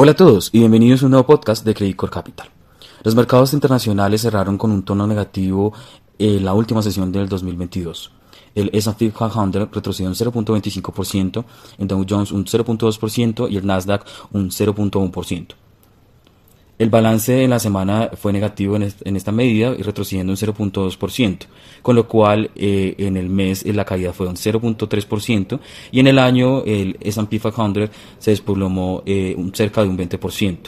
Hola a todos y bienvenidos a un nuevo podcast de Credit Core Capital. Los mercados internacionales cerraron con un tono negativo en la última sesión del 2022. El S&P 500 retrocedió un 0.25%, el Dow Jones un 0.2% y el Nasdaq un 0.1%. El balance en la semana fue negativo en, esta medida y retrocediendo un 0.2%, con lo cual eh, en el mes la caída fue un 0.3% y en el año el S&P 500 se desplomó eh, cerca de un 20%.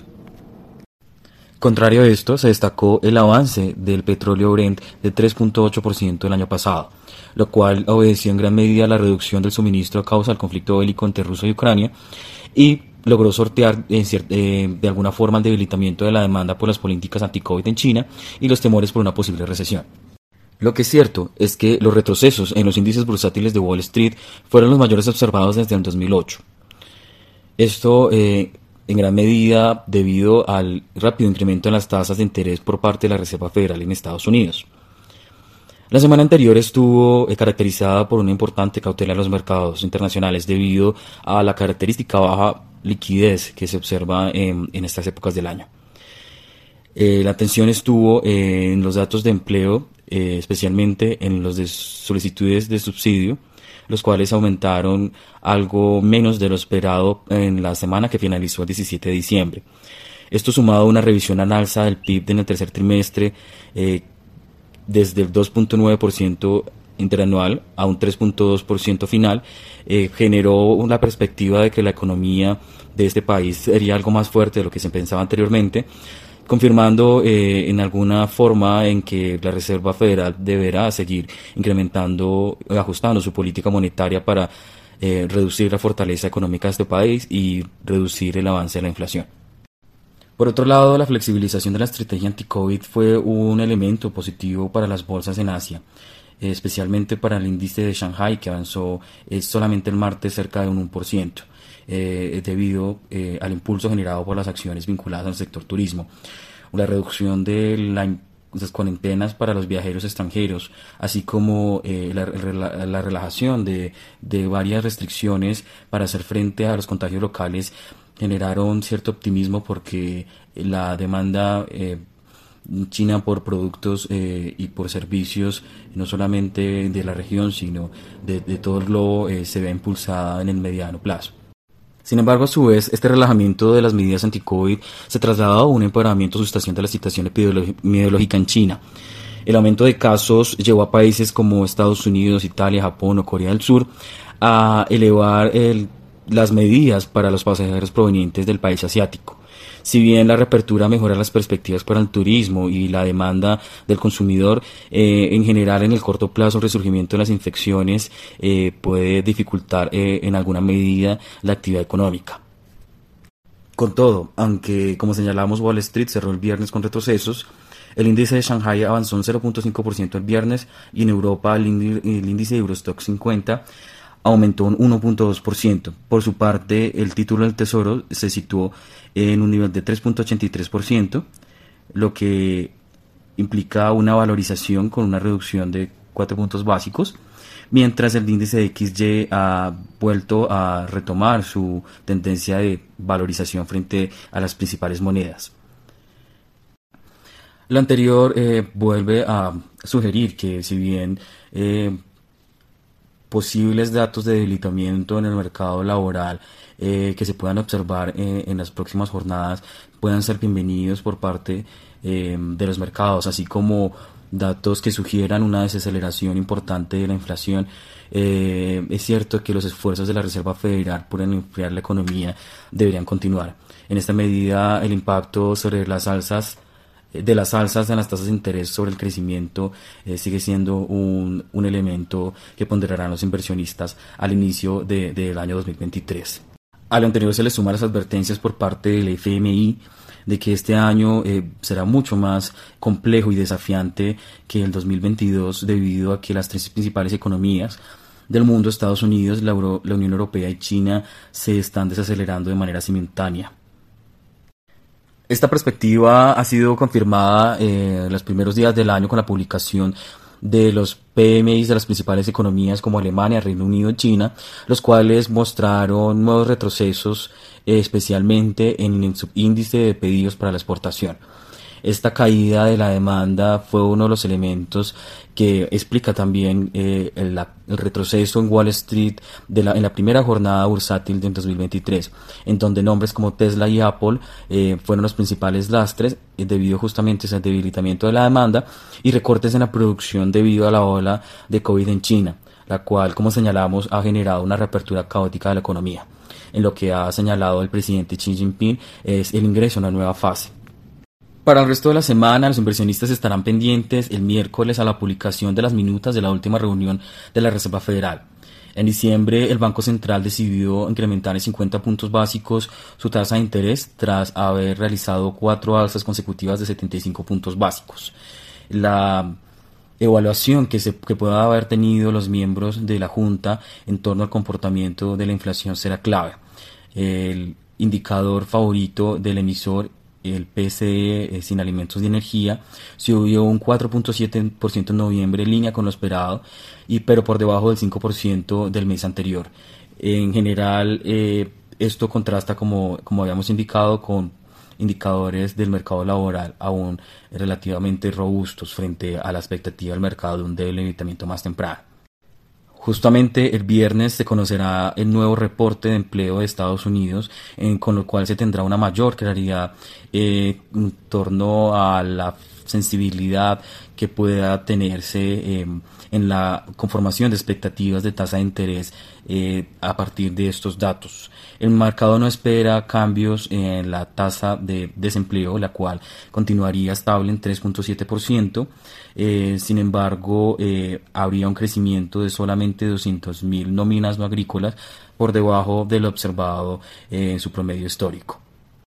Contrario a esto, se destacó el avance del petróleo Brent de 3.8% el año pasado, lo cual obedeció en gran medida a la reducción del suministro a causa del conflicto bélico entre Rusia y Ucrania y logró sortear eh, de alguna forma el debilitamiento de la demanda por las políticas anti-COVID en China y los temores por una posible recesión. Lo que es cierto es que los retrocesos en los índices bursátiles de Wall Street fueron los mayores observados desde el 2008. Esto eh, en gran medida debido al rápido incremento en las tasas de interés por parte de la Reserva Federal en Estados Unidos. La semana anterior estuvo eh, caracterizada por una importante cautela en los mercados internacionales debido a la característica baja liquidez que se observa en, estas épocas del año. Eh, la atención estuvo en los datos de empleo, eh, especialmente en los de solicitudes de subsidio, los cuales aumentaron algo menos de lo esperado en la semana que finalizó el 17 de diciembre. Esto sumado a una revisión al alza del PIB en el tercer trimestre eh, desde el 2.9% interanual a un 3.2% final, eh, generó una perspectiva de que la economía de este país sería algo más fuerte de lo que se pensaba anteriormente, confirmando eh, en alguna forma en que la Reserva Federal deberá seguir incrementando, ajustando su política monetaria para eh, reducir la fortaleza económica de este país y reducir el avance de la inflación. Por otro lado, la flexibilización de la estrategia anti-COVID fue un elemento positivo para las bolsas en Asia especialmente para el índice de Shanghai que avanzó eh, solamente el martes cerca de un 1%. Eh, debido eh, al impulso generado por las acciones vinculadas al sector turismo. La reducción de las cuarentenas para los viajeros extranjeros, así como la, relajación de, de, varias restricciones para hacer frente a los contagios locales, generaron cierto optimismo porque la demanda China por productos eh, y por servicios no solamente de la región, sino de, todo el globo eh, se ve impulsada en el mediano plazo. Sin embargo, a su vez, este relajamiento de las medidas anti-COVID se trasladado a un empeoramiento sustancial de la situación epidemiológica en China. El aumento de casos llevó a países como Estados Unidos, Italia, Japón o Corea del Sur a elevar las medidas para los pasajeros provenientes del país asiático. Si bien la reapertura mejora las perspectivas para el turismo y la demanda del consumidor, eh, en general en el corto plazo el resurgimiento de las infecciones eh, puede dificultar eh, en alguna medida la actividad económica. Con todo, aunque como señalamos Wall Street cerró el viernes con retrocesos, el índice de Shanghai avanzó un 0.5% el viernes y en Europa el, índice de Eurostock 50 aumentó un 1.2%. Por su parte, el título del Tesoro se situó en un nivel de 3.83%, lo que implica una valorización con una reducción de 4 puntos básicos, mientras el índice de XY ha vuelto a retomar su tendencia de valorización frente a las principales monedas. Lo anterior eh, vuelve a sugerir que si bien eh, posibles datos de debilitamiento en el mercado laboral eh, que se puedan observar eh, en las próximas jornadas puedan ser bienvenidos por parte eh, de los mercados, así como datos que sugieran una desaceleración importante de la inflación. es cierto que los esfuerzos de la Reserva Federal por enfriar la economía deberían continuar. En esta medida, el impacto sobre las alzas de las alzas en las tasas de interés sobre el crecimiento eh, sigue siendo un, un, elemento que ponderarán los inversionistas al inicio del de, año 2023. A lo anterior se le suman las advertencias por parte del FMI de que este año eh, será mucho más complejo y desafiante que el 2022 debido a que las tres principales economías del mundo, Estados Unidos, la Unión Europea y China, se están desacelerando de manera simultánea. Esta perspectiva ha sido confirmada eh, en los primeros días del año con la publicación de los PMI de las principales economías como Alemania, Reino Unido y China, los cuales mostraron nuevos retrocesos, especialmente en el subíndice de pedidos para la exportación. Esta caída de la demanda fue uno de los elementos que explica también eh, el, retroceso en Wall Street en la primera jornada bursátil de 2023, en donde nombres como Tesla y Apple eh, fueron los principales lastres eh, debido justamente a ese debilitamiento de la demanda y recortes en la producción debido a la ola de COVID en China, la cual, como señalamos, ha generado una reapertura caótica de la economía. En lo que ha señalado el presidente Xi Jinping es el ingreso a una nueva fase. Para el resto de la semana, los inversionistas estarán pendientes el miércoles a la publicación de las minutas de la última reunión de la Reserva Federal. En diciembre, el Banco Central decidió incrementar en 50 puntos básicos su tasa de interés tras haber realizado cuatro alzas consecutivas de 75 puntos básicos. La evaluación que, se, que pueda haber tenido los miembros de la Junta en torno al comportamiento de la inflación será clave. El indicador favorito del emisor el PCE eh, sin alimentos de energía subió un 4.7% en noviembre en línea con lo esperado, y, pero por debajo del 5% del mes anterior. En general, eh, esto contrasta, como, como habíamos indicado, con indicadores del mercado laboral aún relativamente robustos frente a la expectativa del mercado de un debilitamiento más temprano. Justamente el viernes se conocerá el nuevo reporte de empleo de Estados Unidos, con lo cual se tendrá una mayor claridad eh, en torno a la sensibilidad que pueda tenerse em, en la conformación de expectativas de tasa de interés eh, a partir de estos datos. El mercado no espera cambios en la tasa de desempleo, la cual continuaría estable en 3.7%. Eh, sin embargo, eh, habría un crecimiento de solamente 200.000 nóminas no agrícolas por debajo de lo observado en su promedio histórico.